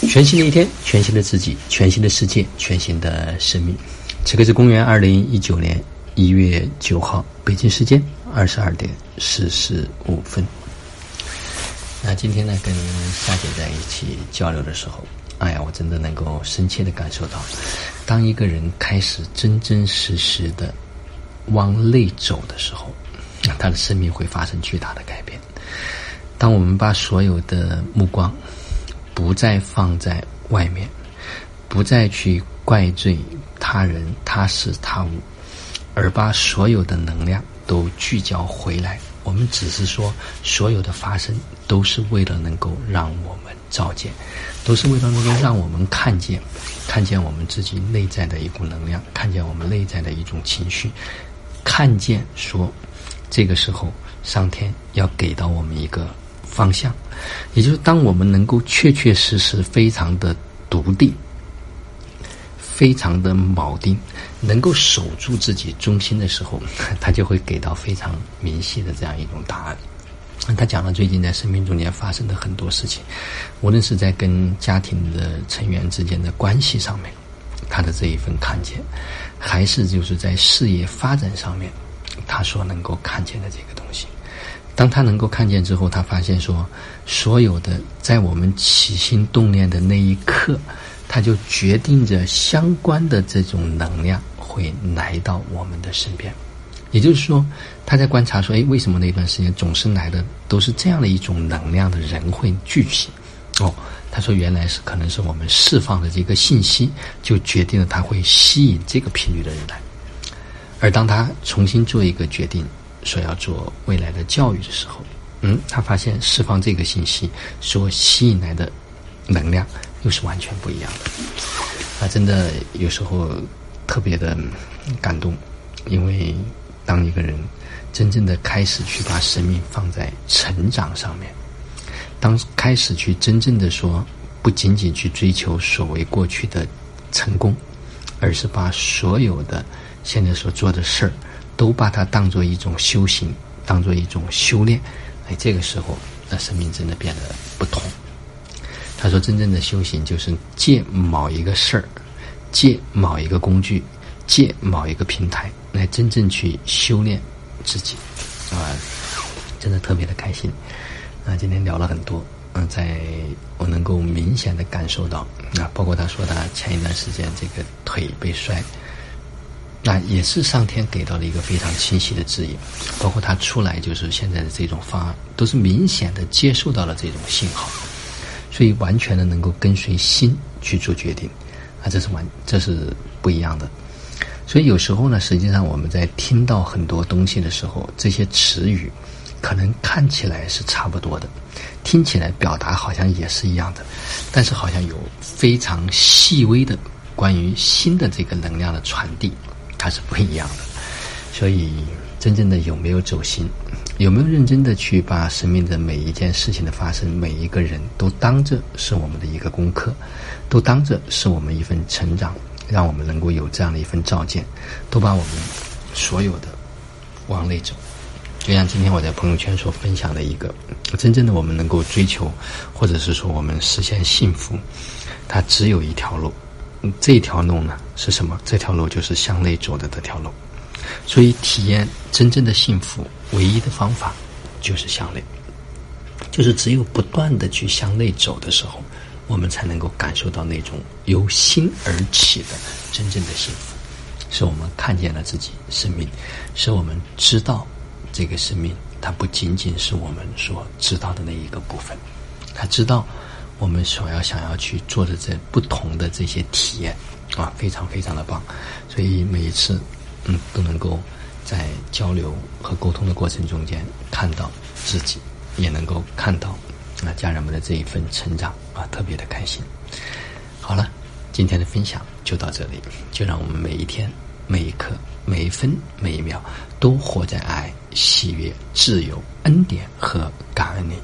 全新的一天，全新的自己，全新的世界，全新的生命。此刻是公元二零一九年一月九号，北京时间二十二点四十五分。那今天呢，跟夏姐在一起交流的时候，哎呀，我真的能够深切的感受到，当一个人开始真真实实的往内走的时候，那他的生命会发生巨大的改变。当我们把所有的目光不再放在外面，不再去怪罪他人、他事、他物，而把所有的能量都聚焦回来，我们只是说，所有的发生都是为了能够让我们照见，都是为了能够让我们看见，看见我们自己内在的一股能量，看见我们内在的一种情绪，看见说，这个时候上天要给到我们一个。方向，也就是当我们能够确确实实、非常的笃定、非常的铆定，能够守住自己中心的时候，他就会给到非常明晰的这样一种答案。他讲了最近在生命中间发生的很多事情，无论是在跟家庭的成员之间的关系上面，他的这一份看见，还是就是在事业发展上面，他所能够看见的这个东西。当他能够看见之后，他发现说，所有的在我们起心动念的那一刻，他就决定着相关的这种能量会来到我们的身边。也就是说，他在观察说，哎，为什么那段时间总是来的都是这样的一种能量的人会聚集？哦，他说原来是可能是我们释放的这个信息，就决定了他会吸引这个频率的人来。而当他重新做一个决定。说要做未来的教育的时候，嗯，他发现释放这个信息所吸引来的能量又是完全不一样的。他真的有时候特别的感动，因为当一个人真正的开始去把生命放在成长上面，当开始去真正的说，不仅仅去追求所谓过去的成功，而是把所有的现在所做的事儿。都把它当做一种修行，当做一种修炼，哎，这个时候，那生命真的变得不同。他说，真正的修行就是借某一个事儿，借某一个工具，借某一个平台，来真正去修炼自己，啊，真的特别的开心。啊，今天聊了很多，嗯，在我能够明显的感受到，啊，包括他说他前一段时间这个腿被摔。那也是上天给到了一个非常清晰的指引，包括他出来就是现在的这种方案，都是明显的接受到了这种信号，所以完全的能够跟随心去做决定，啊，这是完这是不一样的。所以有时候呢，实际上我们在听到很多东西的时候，这些词语可能看起来是差不多的，听起来表达好像也是一样的，但是好像有非常细微的关于心的这个能量的传递。它是不一样的，所以真正的有没有走心，有没有认真的去把生命的每一件事情的发生，每一个人都当着是我们的一个功课，都当着是我们一份成长，让我们能够有这样的一份照见，都把我们所有的往内走。就像今天我在朋友圈所分享的一个，真正的我们能够追求，或者是说我们实现幸福，它只有一条路。这条路呢是什么？这条路就是向内走的这条路。所以，体验真正的幸福，唯一的方法就是向内。就是只有不断的去向内走的时候，我们才能够感受到那种由心而起的真正的幸福。是我们看见了自己生命，是我们知道这个生命，它不仅仅是我们所知道的那一个部分，他知道。我们所要想要去做的这不同的这些体验，啊，非常非常的棒，所以每一次，嗯，都能够在交流和沟通的过程中间看到自己，也能够看到啊家人们的这一份成长啊，特别的开心。好了，今天的分享就到这里，就让我们每一天、每一刻、每一分、每一秒都活在爱、喜悦、自由、恩典和感恩里。